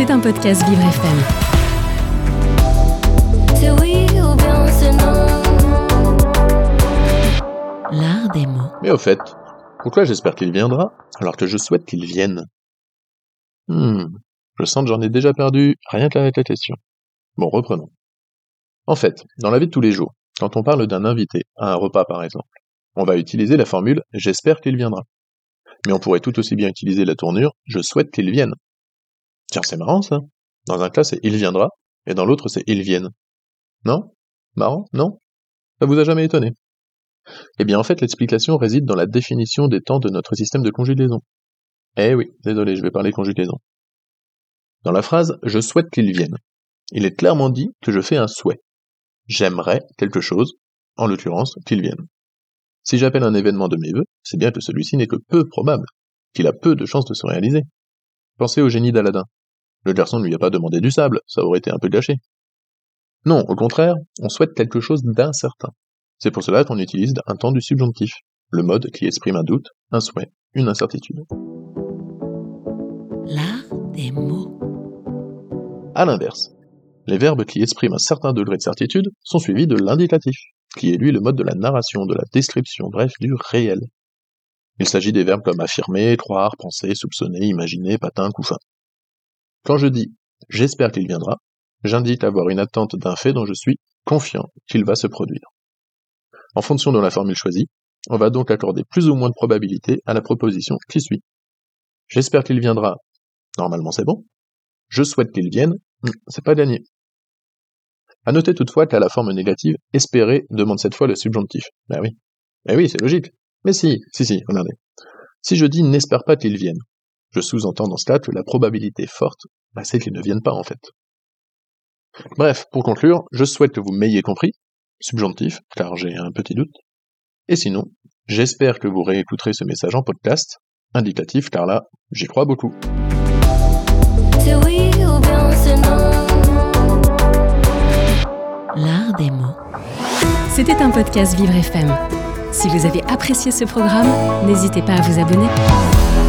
C'est un podcast Vivre FM. C'est oui ou bien c'est non? L'art des mots. Mais au fait, pourquoi j'espère qu'il viendra alors que je souhaite qu'il vienne Hmm, je sens que j'en ai déjà perdu rien qu'avec la question. Bon, reprenons. En fait, dans la vie de tous les jours, quand on parle d'un invité, à un repas par exemple, on va utiliser la formule j'espère qu'il viendra. Mais on pourrait tout aussi bien utiliser la tournure je souhaite qu'il vienne. Tiens, c'est marrant ça. Dans un cas c'est il viendra, et dans l'autre c'est il vienne. Non? Marrant? Non? Ça vous a jamais étonné? Eh bien en fait l'explication réside dans la définition des temps de notre système de conjugaison. Eh oui, désolé, je vais parler conjugaison. Dans la phrase je souhaite qu'il vienne, il est clairement dit que je fais un souhait. J'aimerais quelque chose, en l'occurrence qu'il vienne. Si j'appelle un événement de mes vœux, c'est bien que celui-ci n'est que peu probable, qu'il a peu de chances de se réaliser. Pensez au génie d'Aladin. Le garçon ne lui a pas demandé du sable, ça aurait été un peu gâché. Non, au contraire, on souhaite quelque chose d'incertain. C'est pour cela qu'on utilise un temps du subjonctif, le mode qui exprime un doute, un souhait, une incertitude. L'art des mots. À l'inverse, les verbes qui expriment un certain degré de certitude sont suivis de l'indicatif, qui est lui le mode de la narration, de la description, bref, du réel. Il s'agit des verbes comme affirmer, croire, penser, soupçonner, imaginer, patin, couffin. Quand je dis j'espère qu'il viendra, j'indique avoir une attente d'un fait dont je suis confiant qu'il va se produire. En fonction de la formule choisie, on va donc accorder plus ou moins de probabilité à la proposition qui suit. J'espère qu'il viendra. Normalement c'est bon. Je souhaite qu'il vienne. C'est pas gagné. À noter toutefois qu'à la forme négative, espérer demande cette fois le subjonctif. Ben oui. Ben oui, c'est logique. Mais si, si, si, regardez. Si je dis n'espère pas qu'il vienne, je sous-entends dans ce cas que la probabilité forte, bah, c'est qu'il ne vienne pas en fait. Bref, pour conclure, je souhaite que vous m'ayez compris, subjonctif, car j'ai un petit doute. Et sinon, j'espère que vous réécouterez ce message en podcast, indicatif, car là, j'y crois beaucoup. C'est oui ou bien c'est non. L'art des mots. C'était un podcast Vivre FM. Si vous avez apprécié ce programme, n'hésitez pas à vous abonner.